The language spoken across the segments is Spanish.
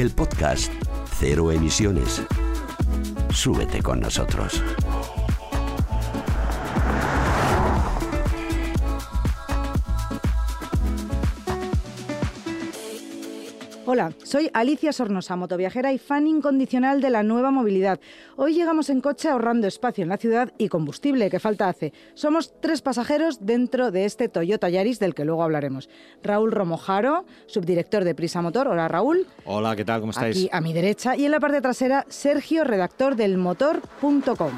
El podcast Cero Emisiones. Súbete con nosotros. Hola, soy Alicia Sornosa, motoviajera y fan incondicional de la nueva movilidad. Hoy llegamos en coche ahorrando espacio en la ciudad y combustible, que falta hace. Somos tres pasajeros dentro de este Toyota Yaris del que luego hablaremos. Raúl Romojaro, subdirector de Prisa Motor. Hola Raúl. Hola, ¿qué tal? ¿Cómo estáis? Aquí a mi derecha y en la parte trasera Sergio, redactor del motor.com.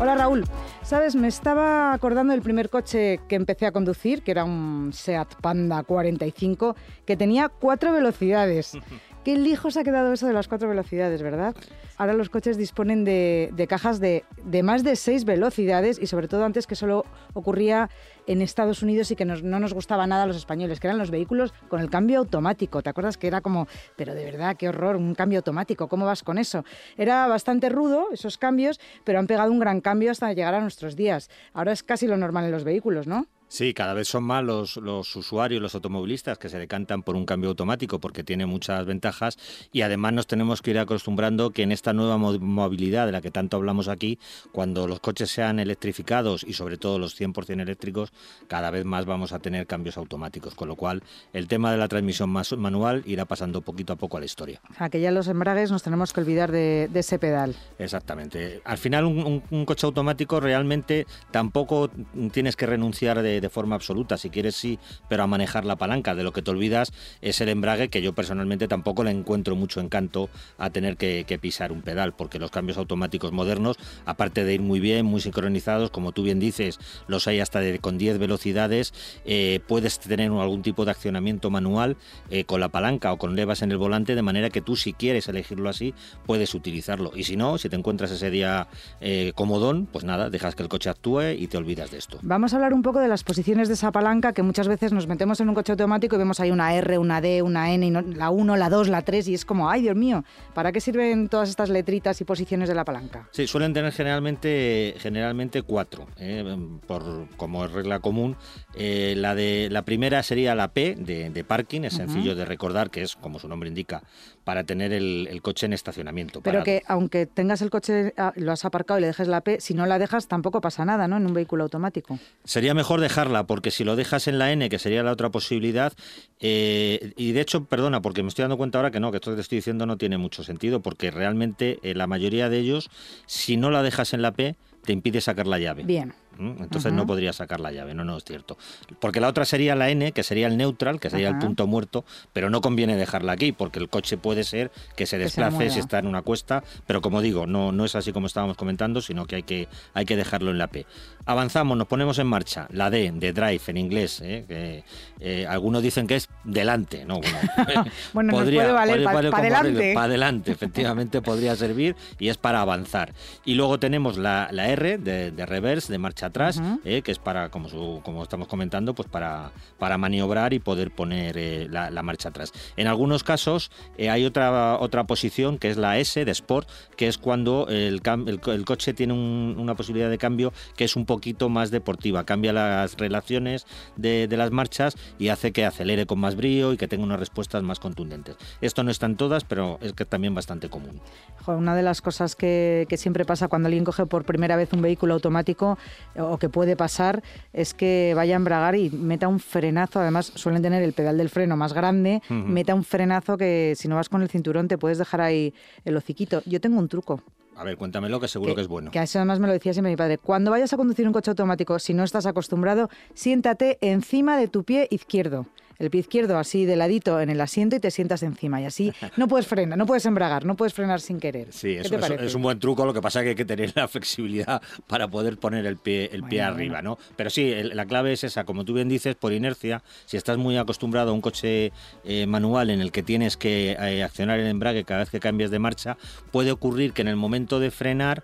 Hola Raúl. Sabes, me estaba acordando del primer coche que empecé a conducir, que era un Seat Panda 45, que tenía cuatro velocidades. Qué lejos ha quedado eso de las cuatro velocidades, ¿verdad? Ahora los coches disponen de, cajas de, de, más de seis velocidades y sobre todo antes que solo ocurría en Estados Unidos y que nos, no nos gustaba nada a los españoles, que eran los vehículos con el cambio automático. ¿Te acuerdas que era como, pero de verdad, qué horror, un cambio automático, ¿cómo vas con eso? Era bastante rudo esos cambios, pero han pegado un gran cambio hasta llegar a nuestros días. Ahora es casi lo normal en los vehículos, ¿no? Sí, cada vez son más los, los, usuarios, los automovilistas que se decantan por un cambio automático porque tiene muchas ventajas y además nos tenemos que ir acostumbrando que en esta nueva movilidad de la que tanto hablamos aquí, cuando los coches sean electrificados y sobre todo los 100% eléctricos, cada vez más vamos a tener cambios automáticos, con lo cual el tema de la transmisión más manual irá pasando poquito a poco a la historia. Que ya los embragues nos tenemos que olvidar de, de ese pedal. Exactamente. Al final un, un, un coche automático realmente tampoco tienes que renunciar de de forma absoluta, si quieres sí, pero a manejar la palanca. De lo que te olvidas es el embrague, que yo personalmente tampoco le encuentro mucho encanto a tener que, pisar un pedal, porque los cambios automáticos modernos, aparte de ir muy bien, muy sincronizados, como tú bien dices, los hay hasta de, con 10 velocidades, eh, puedes tener algún tipo de accionamiento manual eh, con la palanca o con levas en el volante, de manera que tú si quieres elegirlo así, puedes utilizarlo. Y si no, si te encuentras ese día eh, comodón, pues nada, dejas que el coche actúe y te olvidas de esto. Vamos a hablar un poco de las posiciones de esa palanca que muchas veces nos metemos en un coche automático y vemos ahí una R, una D, una N, y no, la 1, la 2, la 3 y es como, ay Dios mío, ¿para qué sirven todas estas letritas y posiciones de la palanca? Sí, suelen tener generalmente, generalmente cuatro, ¿eh? por, como es regla común. Eh, la, de, la primera sería la P de, de parking, es sencillo uh -huh. de recordar que es, como su nombre indica, para tener el, el coche en estacionamiento. Pero parado. que aunque tengas el coche, lo has aparcado y le dejes la P, si no la dejas tampoco pasa nada, ¿no? En un vehículo automático. Sería mejor dejarla porque si lo dejas en la N, que sería la otra posibilidad, eh, y de hecho, perdona, porque me estoy dando cuenta ahora que no, que esto que te estoy diciendo no tiene mucho sentido, porque realmente eh, la mayoría de ellos, si no la dejas en la P, te impide sacar la llave. Bien. Entonces uh -huh. no podría sacar la llave, no, no es cierto. Porque la otra sería la N, que sería el neutral, que sería uh -huh. el punto muerto, pero no conviene dejarla aquí, porque el coche puede ser que se desplace que se si está en una cuesta, pero como digo, no, no es así como estábamos comentando, sino que hay que, hay que dejarlo en la P. Avanzamos, nos ponemos en marcha. La D, de drive en inglés, ¿eh? que eh, algunos dicen que es delante, ¿no? Bueno, bueno podría, puede valer para pa adelante. Para adelante, efectivamente podría servir y es para avanzar. Y luego tenemos la, la R, de, de reverse, de marcha atrás, uh -huh. eh, que es para, como, su, como estamos comentando, pues para, para maniobrar y poder poner eh, la, la, marcha atrás. En algunos casos eh, hay otra, otra posición que es la S de Sport, que es cuando el, el, el coche tiene un, una posibilidad de cambio que es un poquito más deportiva, cambia las relaciones de, de, las marchas y hace que acelere con más brío y que tenga unas respuestas más contundentes. Esto no está en todas, pero es que es también bastante común. Una de las cosas que, que siempre pasa cuando alguien coge por primera vez un vehículo automático o que puede pasar es que vaya a embragar y meta un frenazo. Además, suelen tener el pedal del freno más grande, uh -huh. meta un frenazo que si no vas con el cinturón te puedes dejar ahí el hociquito. Yo tengo un truco. A ver, cuéntamelo, que seguro que, que, es bueno. Que eso además me lo decía siempre mi padre. Cuando vayas a conducir un coche automático, si no estás acostumbrado, siéntate encima de tu pie izquierdo. El pie izquierdo así de ladito en el asiento y te sientas encima. Y así no puedes frenar, no puedes embragar, no puedes frenar sin querer. Sí, es, es, un buen truco, lo que pasa es que hay que tener la flexibilidad para poder poner el pie, el pie arriba, ¿no? Pero sí, la clave es esa, como tú bien dices, por inercia, si estás muy acostumbrado a un coche eh, manual en el que tienes que eh, accionar el embrague cada vez que cambias de marcha, puede ocurrir que en el momento de frenar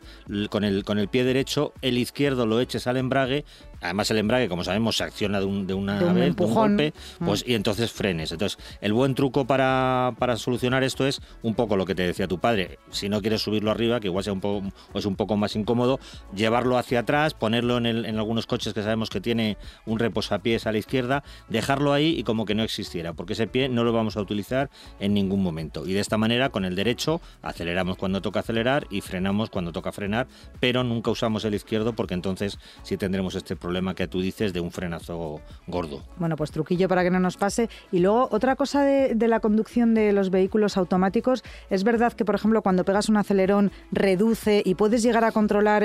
con el, con el pie derecho, el izquierdo lo eches al embrague además el embrague, como sabemos, se acciona de, un, de una vez, de un golpe, pues, mm. y entonces frenes. Entonces, el buen truco para, para, solucionar esto es un poco lo que te decía tu padre. Si no quieres subirlo arriba, que igual sea un poco, es un poco más incómodo, llevarlo hacia atrás, ponerlo en, el, en algunos coches que sabemos que tiene un reposapiés a la izquierda, dejarlo ahí y como que no existiera, porque ese pie no lo vamos a utilizar en ningún momento. Y de esta manera, con el derecho, aceleramos cuando toca acelerar y frenamos cuando toca frenar, pero nunca usamos el izquierdo porque entonces sí tendremos este problema problema que tú dices de un frenazo gordo. Bueno, pues truquillo para que no nos pase. Y luego, otra cosa de, la conducción de los vehículos automáticos, es verdad que, por ejemplo, cuando pegas un acelerón, reduce y puedes llegar a controlar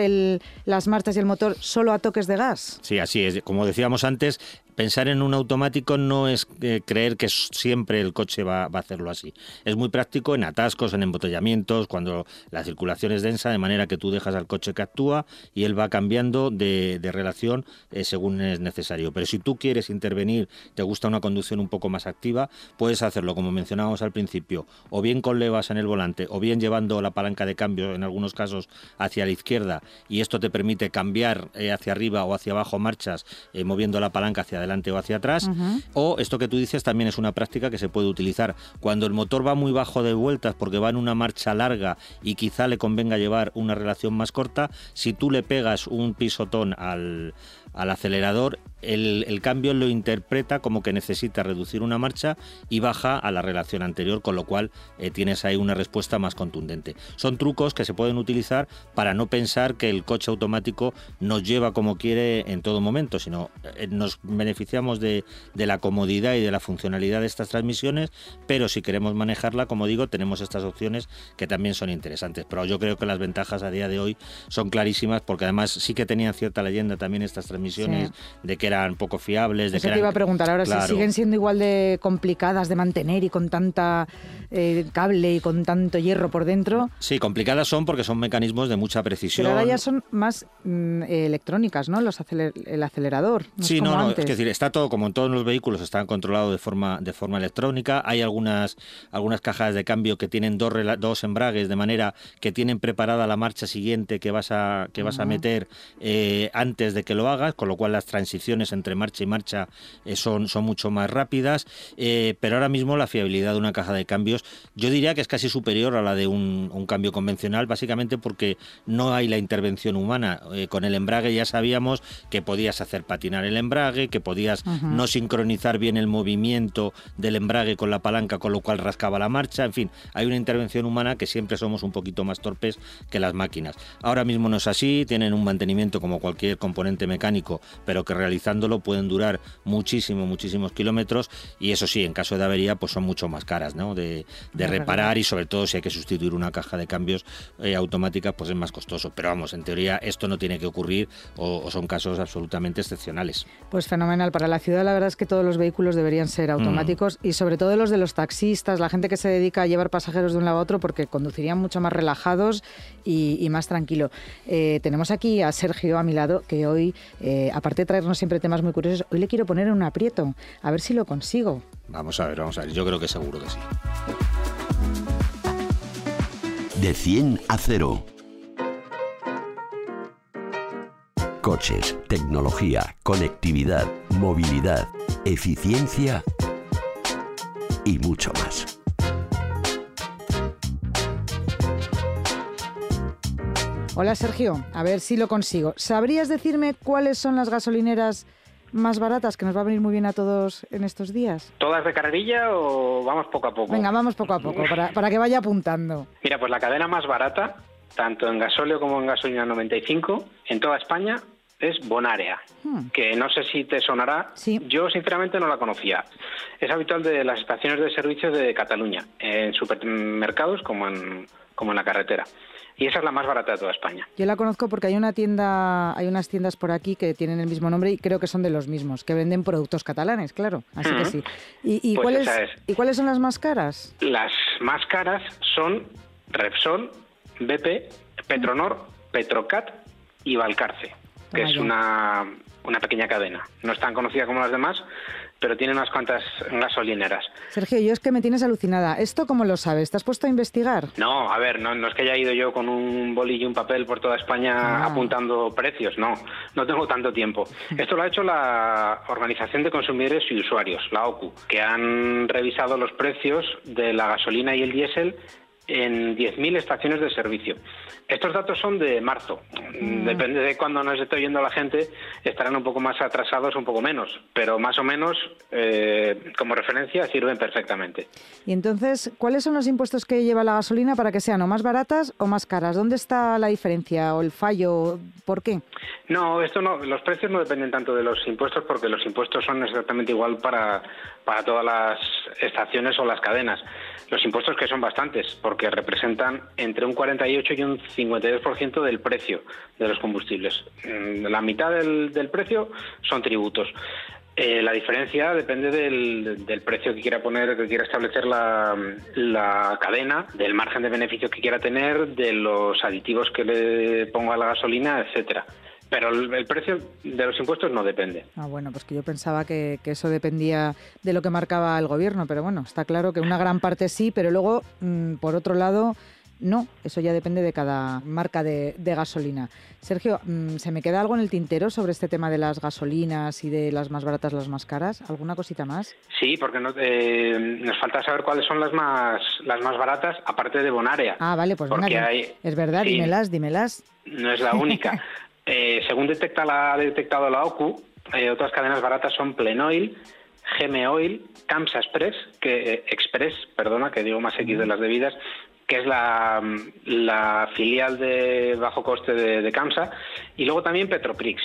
las marchas y el motor solo a toques de gas. Sí, así es. Como decíamos antes, pensar en un automático no es eh, creer que siempre el coche va, a hacerlo así. Es muy práctico en atascos, en embotellamientos, cuando la circulación es densa, de manera que tú dejas al coche que actúa y él va cambiando de, relación eh, según es necesario. Pero si tú quieres intervenir, te gusta una conducción un poco más activa, puedes hacerlo, como mencionábamos al principio, o bien con levas en el volante, o bien llevando la palanca de cambio, en algunos casos, hacia la izquierda, y esto te permite cambiar eh, hacia arriba o hacia abajo marchas, moviendo la palanca hacia adelante adelante o hacia atrás. O esto que tú dices también es una práctica que se puede utilizar cuando el motor va muy bajo de vueltas porque va en una marcha larga y quizá le convenga llevar una relación más corta. Si tú le pegas un pisotón al, al acelerador, el, cambio lo interpreta como que necesita reducir una marcha y baja a la relación anterior, con lo cual eh, tienes ahí una respuesta más contundente. Son trucos que se pueden utilizar para no pensar que el coche automático nos lleva como quiere en todo momento, sino eh, nos beneficiamos de, de la comodidad y de la funcionalidad de estas transmisiones, pero si queremos manejarla, como digo, tenemos estas opciones que también son interesantes. Pero yo creo que las ventajas a día de hoy son clarísimas porque además sí que tenían cierta leyenda también estas transmisiones misiones de que eran poco fiables. De que te iba a preguntar ahora si siguen siendo igual de complicadas de mantener y con tanta eh, cable y con tanto hierro por dentro. Sí, complicadas son porque son mecanismos de mucha precisión. Pero ahora ya son más mm, electrónicas, ¿no? Los el acelerador. sí, no, no, es decir, está todo como en todos los vehículos, está controlado de forma de forma electrónica. Hay algunas algunas cajas de cambio que tienen dos, dos embragues de manera que tienen preparada la marcha siguiente que vas a que vas a meter eh, antes de que lo hagas con lo cual las transiciones entre marcha y marcha eh, son, son mucho más rápidas, eh, pero ahora mismo la fiabilidad de una caja de cambios yo diría que es casi superior a la de un, cambio convencional, básicamente porque no hay la intervención humana. Eh, con el embrague ya sabíamos que podías hacer patinar el embrague, que podías no sincronizar bien el movimiento del embrague con la palanca, con lo cual rascaba la marcha, en fin, hay una intervención humana que siempre somos un poquito más torpes que las máquinas. Ahora mismo no es así, tienen un mantenimiento como cualquier componente mecánico pero que realizándolo pueden durar muchísimo, muchísimos kilómetros y eso sí, en caso de avería, pues son mucho más caras ¿no? de, reparar y sobre todo si hay que sustituir una caja de cambios eh, automática, pues es más costoso. Pero vamos, en teoría esto no tiene que ocurrir o, son casos absolutamente excepcionales. Pues fenomenal. Para la ciudad la verdad es que todos los vehículos deberían ser mm. automáticos y sobre todo los de los taxistas, la gente que se dedica a llevar pasajeros de un lado a otro porque conducirían mucho más relajados y, más tranquilo. Eh, tenemos aquí a Sergio a mi lado que hoy... Eh, eh, aparte de traernos siempre temas muy curiosos, hoy le quiero poner en un aprieto, a ver si lo consigo. Vamos a ver, vamos a ver, yo creo que seguro que sí. De 100 a 0. Coches, tecnología, conectividad, movilidad, eficiencia y mucho más. Hola Sergio, a ver si lo consigo. ¿Sabrías decirme cuáles son las gasolineras más baratas que nos va a venir muy bien a todos en estos días? ¿Todas de carrerilla o vamos poco a poco? Venga, vamos poco a poco, para, que vaya apuntando. Mira, pues la cadena más barata, tanto en gasóleo como en gasolina 95, en toda España, es Bonaria, hmm. que no sé si te sonará. Yo sinceramente no la conocía. Es habitual de las estaciones de servicio de Cataluña, en supermercados como en, como en la carretera y esa es la más barata de toda España. Yo la conozco porque hay una tienda, hay unas tiendas por aquí que tienen el mismo nombre y creo que son de los mismos, que venden productos catalanes, claro. Así que sí. ¿Y, pues cuáles, ¿Y cuáles son las más caras? Las más caras son Repsol, BP, Petronor, Petrocat y Valcarce, que es una, una pequeña cadena. No es tan conocida como las demás, pero tiene unas cuantas gasolineras. Sergio, yo es que me tienes alucinada. ¿Esto cómo lo sabes? ¿Te has puesto a investigar? No, a ver, no, es que haya ido yo con un bolillo y un papel por toda España ah. apuntando precios, no, no tengo tanto tiempo. Esto lo ha hecho la Organización de Consumidores y Usuarios, la OCU, que han revisado los precios de la gasolina y el diésel en 10.000 estaciones de servicio. Estos datos son de marzo. Mm. Depende de cuándo nos esté oyendo la gente, estarán un poco más atrasados, un poco menos, pero más o menos eh, como referencia sirven perfectamente. Y entonces, ¿cuáles son los impuestos que lleva la gasolina para que sean o más baratas o más caras? ¿Dónde está la diferencia o el fallo? ¿Por qué? No, esto no. Los precios no dependen tanto de los impuestos porque los impuestos son exactamente igual para, para todas las estaciones o las cadenas. Los impuestos que son bastantes, porque representan entre un 48 y un 52% del precio de los combustibles. Mm, la mitad del, precio son tributos. Eh, la diferencia depende del, precio que quiera poner, que quiera establecer la, la, cadena, del margen de beneficio que quiera tener, de los aditivos que le ponga a la gasolina, etcétera. Pero el, precio de los impuestos no depende. Ah, bueno, pues que yo pensaba que, eso dependía de lo que marcaba el gobierno, pero bueno, está claro que una gran parte sí, pero luego, mm, por otro lado, no, eso ya depende de cada marca de, gasolina. Sergio, mm, ¿se me queda algo en el tintero sobre este tema de las gasolinas y de las más baratas, las más caras? ¿Alguna cosita más? Sí, porque eh, nos falta saber cuáles son las más las más baratas, aparte de Bonaria. Ah, vale, pues porque es verdad, dímelas, dímelas. No es la única. Eh, según detecta la, ha detectado la OCU, eh, otras cadenas baratas son Plenoil, Geme Oil, Camsa Express, que, Express, perdona, que digo más X de las debidas, que es la, filial de bajo coste de, CAMSA, y luego también Petroprix,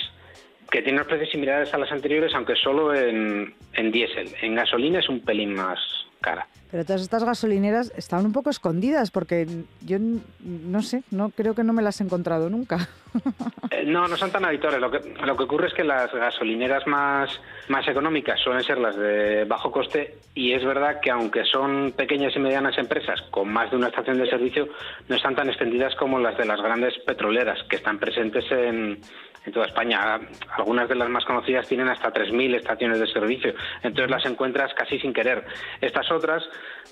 que tiene unos precios similares a las anteriores, aunque solo en, en diésel. En gasolina es un pelín más cara. Pero todas estas gasolineras estaban un poco escondidas porque yo no sé, no creo que no me las he encontrado nunca. Eh, no, no son tan habituales. Lo que, lo que ocurre es que las gasolineras más, más económicas suelen ser las de bajo coste y es verdad que aunque son pequeñas y medianas empresas con más de una estación de servicio, no están tan extendidas como las de las grandes petroleras que están presentes en, en toda España. Algunas de las más conocidas tienen hasta 3.000 estaciones de servicio, entonces las encuentras casi sin querer. Estas otras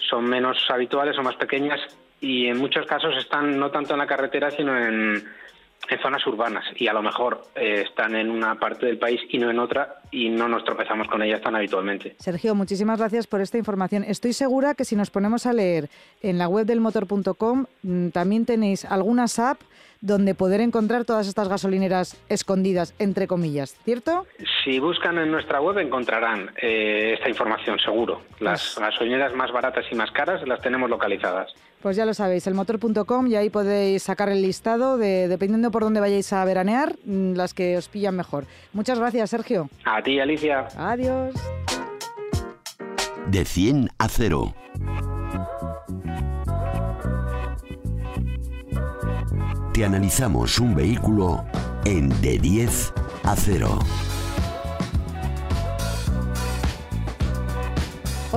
son menos habituales o más pequeñas y en muchos casos están no tanto en la carretera, sino en, en zonas urbanas y a lo mejor eh, están en una parte del país y no en otra y no nos tropezamos con ellas tan habitualmente. Sergio, muchísimas gracias por esta información. Estoy segura que si nos ponemos a leer en la web del motor.com mm, también tenéis algunas apps donde poder encontrar todas estas gasolineras escondidas, entre comillas, ¿cierto? Si buscan en nuestra web encontrarán eh, esta información, seguro. Las pues gasolineras más baratas y más caras las tenemos localizadas. Pues ya lo sabéis, elmotor.com y ahí podéis sacar el listado de, dependiendo por dónde vayáis a veranear, mm, las que os pillan mejor. Muchas gracias, Sergio. A ti, Alicia. Adiós. De 100 a 0. Te analizamos un vehículo en De 10 a 0.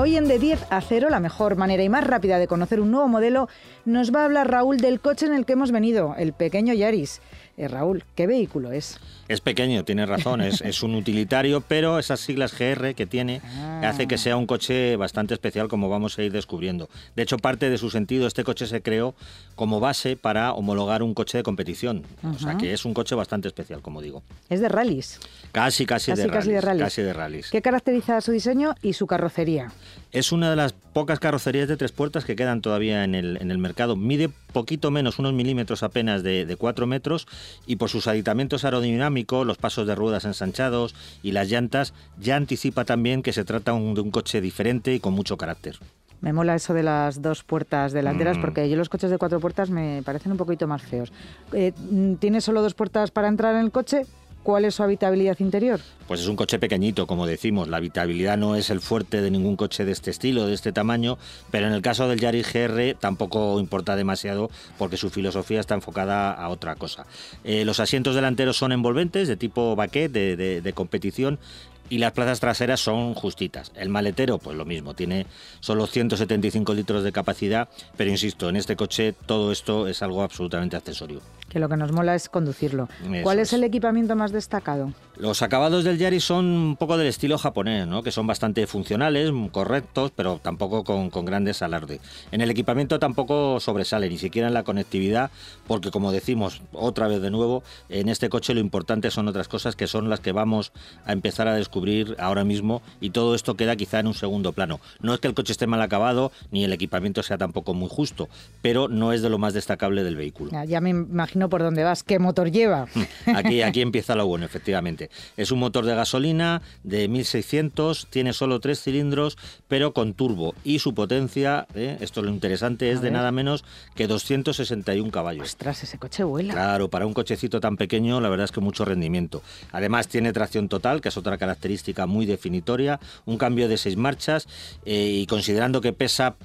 Hoy en De 10 a 0, la mejor manera y más rápida de conocer un nuevo modelo, nos va a hablar Raúl del coche en el que hemos venido, el pequeño Yaris. Eh, Raúl, ¿qué vehículo es? Es pequeño, tiene razón, es, un utilitario, pero esas siglas GR que tiene ah. hace que sea un coche bastante especial como vamos a ir descubriendo. De hecho, parte de su sentido, este coche se creó como base para homologar un coche de competición. O sea que es un coche bastante especial, como digo. ¿Es de rallies? Casi, casi, de, casi Casi de rallies. ¿Qué caracteriza su diseño y su carrocería? Es una de las pocas carrocerías de tres puertas que quedan todavía en el, en el mercado. Mide poquito menos, unos milímetros apenas de, de 4 metros y por sus aditamentos aerodinámicos, los pasos de ruedas ensanchados y las llantas, ya anticipa también que se trata de un coche diferente y con mucho carácter. Me mola eso de las dos puertas delanteras mm. porque yo los coches de cuatro puertas me parecen un poquito más feos. Eh, ¿Tiene solo dos puertas para entrar en el coche? ¿Cuál es su habitabilidad interior? Pues es un coche pequeñito, como decimos. La habitabilidad no es el fuerte de ningún coche de este estilo, de este tamaño, pero en el caso del Yaris GR tampoco importa demasiado porque su filosofía está enfocada a otra cosa. Eh, los asientos delanteros son envolventes, de tipo baquet, de competición, y las plazas traseras son justitas. El maletero, pues lo mismo, tiene solo 175 litros de capacidad, pero insisto, en este coche todo esto es algo absolutamente accesorio. Que lo que nos mola es conducirlo. ¿Cuál es el equipamiento más destacado? Los acabados del Yaris son un poco del estilo japonés, ¿no? que son bastante funcionales, correctos, pero tampoco con, grandes alardes. En el equipamiento tampoco sobresale, ni siquiera en la conectividad, porque como decimos otra vez de nuevo, en este coche lo importante son otras cosas que son las que vamos a empezar a descubrir ahora mismo y todo esto queda quizá en un segundo plano. No es que el coche esté mal acabado, ni el equipamiento sea tampoco muy justo, pero no es de lo más destacable del vehículo. Ya, ya me imagino por dónde vas, qué motor lleva. Aquí, aquí empieza lo bueno, efectivamente. Es un motor de gasolina de 1600, tiene solo tres cilindros, pero con turbo. Y su potencia, ¿eh? esto es lo interesante, es de nada menos que 261 caballos. Ostras, ese coche vuela. Claro, para un cochecito tan pequeño, la verdad es que mucho rendimiento. Además, tiene tracción total, que es otra característica muy definitoria, un cambio de seis marchas eh, y considerando que pesa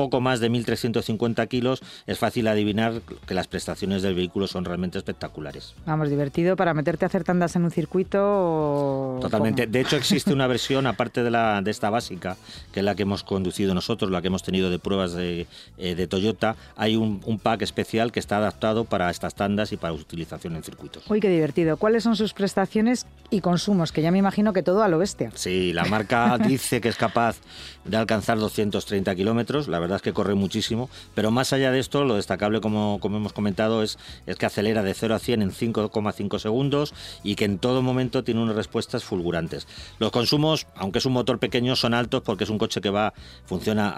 poco más de 1.350 kilos, es fácil adivinar que las prestaciones del vehículo son realmente espectaculares. Vamos, divertido para meterte a hacer tandas en un circuito. Totalmente. De hecho, existe una versión, aparte de, la, de esta básica, que es la que hemos conducido nosotros, la que hemos tenido de pruebas de, eh, Toyota, hay un, pack especial que está adaptado para estas tandas y para utilización en circuitos. Uy, qué divertido. ¿Cuáles son sus prestaciones y consumos? Que ya me imagino que todo a lo bestia. Sí, la marca dice que es capaz de alcanzar 230 kilómetros la verdad es que corre muchísimo, pero más allá de esto, lo destacable, como, como hemos comentado, es, es que acelera de 0 a 100 en 5,5 segundos y que en todo momento tiene unas respuestas fulgurantes. Los consumos, aunque es un motor pequeño, son altos porque es un coche que va funciona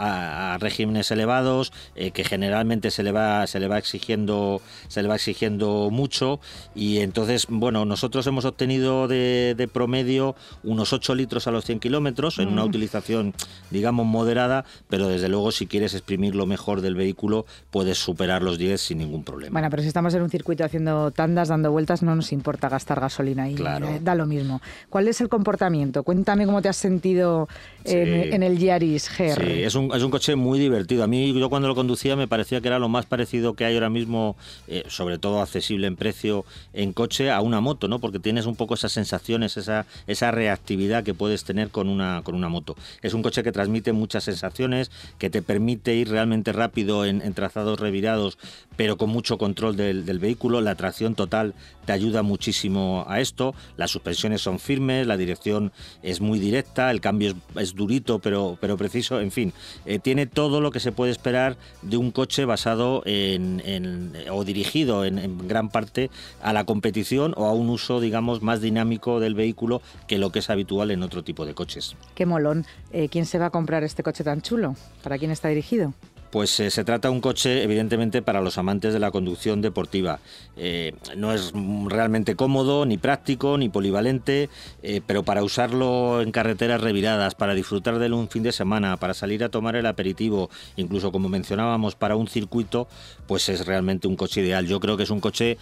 a, regímenes elevados, eh, que generalmente se le va se le va exigiendo se le va exigiendo mucho y entonces, bueno, nosotros hemos obtenido de, de promedio unos 8 litros a los 100 kilómetros en una mm. utilización, digamos, moderada, pero desde luego si quieres exprimir lo mejor del vehículo, puedes superar los 10 sin ningún problema. Bueno, pero si estamos en un circuito haciendo tandas, dando vueltas, no nos importa gastar gasolina y claro. Eh, da lo mismo. ¿Cuál es el comportamiento? Cuéntame cómo te has sentido en, el Yaris GR. Sí, es un, es un coche muy divertido. A mí, yo cuando lo conducía, me parecía que era lo más parecido que hay ahora mismo, eh, sobre todo accesible en precio en coche, a una moto, ¿no? Porque tienes un poco esas sensaciones, esa, esa reactividad que puedes tener con una, con una moto. Es un coche que transmite muchas sensaciones, que te permite ir realmente rápido en, trazados revirados, pero con mucho control del, vehículo. La tracción total te ayuda muchísimo a esto. Las suspensiones son firmes, la dirección es muy directa, el cambio es, durito pero, pero preciso. En fin, eh, tiene todo lo que se puede esperar de un coche basado en, o dirigido en, gran parte a la competición o a un uso, digamos, más dinámico del vehículo que lo que es habitual en otro tipo de coches. Qué molón. Eh, ¿Quién se va a comprar este coche tan chulo? ¿Para quién está dirigido? Pues eh, se trata de un coche, evidentemente, para los amantes de la conducción deportiva. Eh, no es realmente cómodo, ni práctico, ni polivalente, eh, pero para usarlo en carreteras reviradas, para disfrutar de él un fin de semana, para salir a tomar el aperitivo, incluso como mencionábamos, para un circuito, pues es realmente un coche ideal. Yo creo que es un coche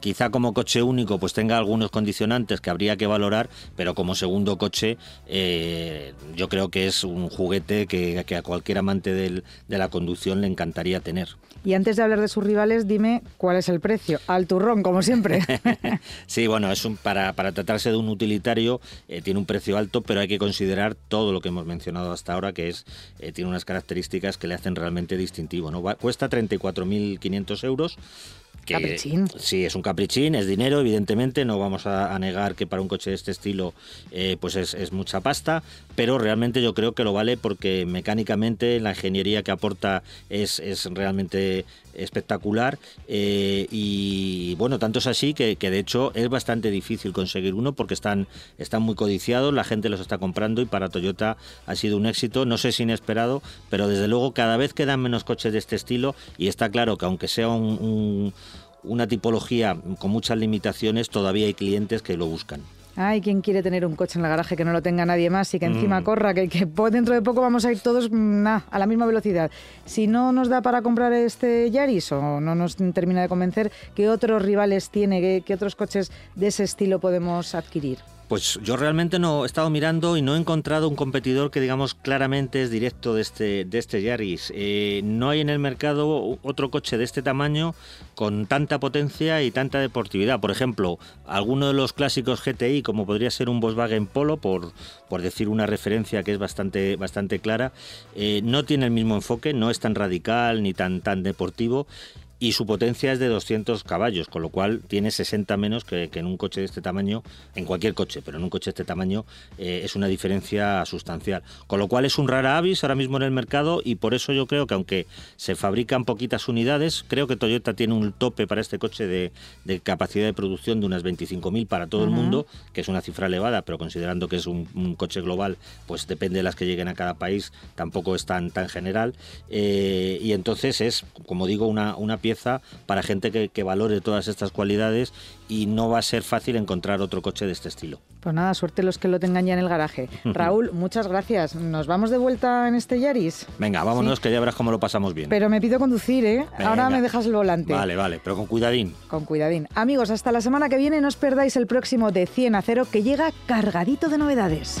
quizá como coche único pues tenga algunos condicionantes que habría que valorar, pero como segundo coche eh, yo creo que es un juguete que, a cualquier amante de la conducción le encantaría tener. Y antes de hablar de sus rivales, dime cuál es el precio. Al turrón, como siempre. sí, bueno, es un, para, tratarse de un utilitario eh, tiene un precio alto, pero hay que considerar todo lo que hemos mencionado hasta ahora, que es eh, tiene unas características que le hacen realmente distintivo. ¿no? cuesta 34.500 euros caprichín. Sí, es un caprichín, es dinero, evidentemente, no vamos a, negar que para un coche de este estilo eh, pues es, mucha pasta, pero realmente yo creo que lo vale porque mecánicamente la ingeniería que aporta es, es realmente espectacular eh, y bueno, tanto es así que, de hecho es bastante difícil conseguir uno porque están, están muy codiciados, la gente los está comprando y para Toyota ha sido un éxito, no sé si inesperado, pero desde luego cada vez quedan menos coches de este estilo y está claro que aunque sea una tipología con muchas limitaciones, todavía hay clientes que lo buscan. Ay, ¿quién quiere tener un coche en el garaje que no lo tenga nadie más y que encima mm. corra? Que, que, dentro de poco vamos a ir todos mm, a la misma velocidad. Si no nos da para comprar este Yaris o no nos termina de convencer, ¿qué otros rivales tiene? qué otros coches de ese estilo podemos adquirir? Pues yo realmente no he estado mirando y no he encontrado un competidor que digamos claramente es directo de este, de este Yaris. Eh, no hay en el mercado otro coche de este tamaño con tanta potencia y tanta deportividad. Por ejemplo, alguno de los clásicos GTI, como podría ser un Volkswagen Polo, por, por decir una referencia que es bastante, bastante clara, eh, no tiene el mismo enfoque, no es tan radical ni tan, tan deportivo y su potencia es de 200 caballos, con lo cual tiene 60 menos que, en un coche de este tamaño, en cualquier coche, pero en un coche de este tamaño eh, es una diferencia sustancial. Con lo cual es un rara avis ahora mismo en el mercado y por eso yo creo que aunque se fabrican poquitas unidades, creo que Toyota tiene un tope para este coche de, capacidad de producción de unas 25.000 para todo el mundo, que es una cifra elevada, pero considerando que es un, coche global, pues depende de las que lleguen a cada país, tampoco es tan, tan general. Eh, y entonces es, como digo, una, una pieza para gente que, valore todas estas cualidades y no va a ser fácil encontrar otro coche de este estilo. Pues nada, suerte los que lo tengan ya en el garaje. Raúl, muchas gracias. ¿Nos vamos de vuelta en este Yaris? Venga, vámonos, que ya verás cómo lo pasamos bien. Pero me pido conducir, ¿eh? Ahora me dejas el volante. Vale, vale, pero con cuidadín. Con cuidadín. Amigos, hasta la semana que viene no os perdáis el próximo de 100 a 0 que llega cargadito de novedades.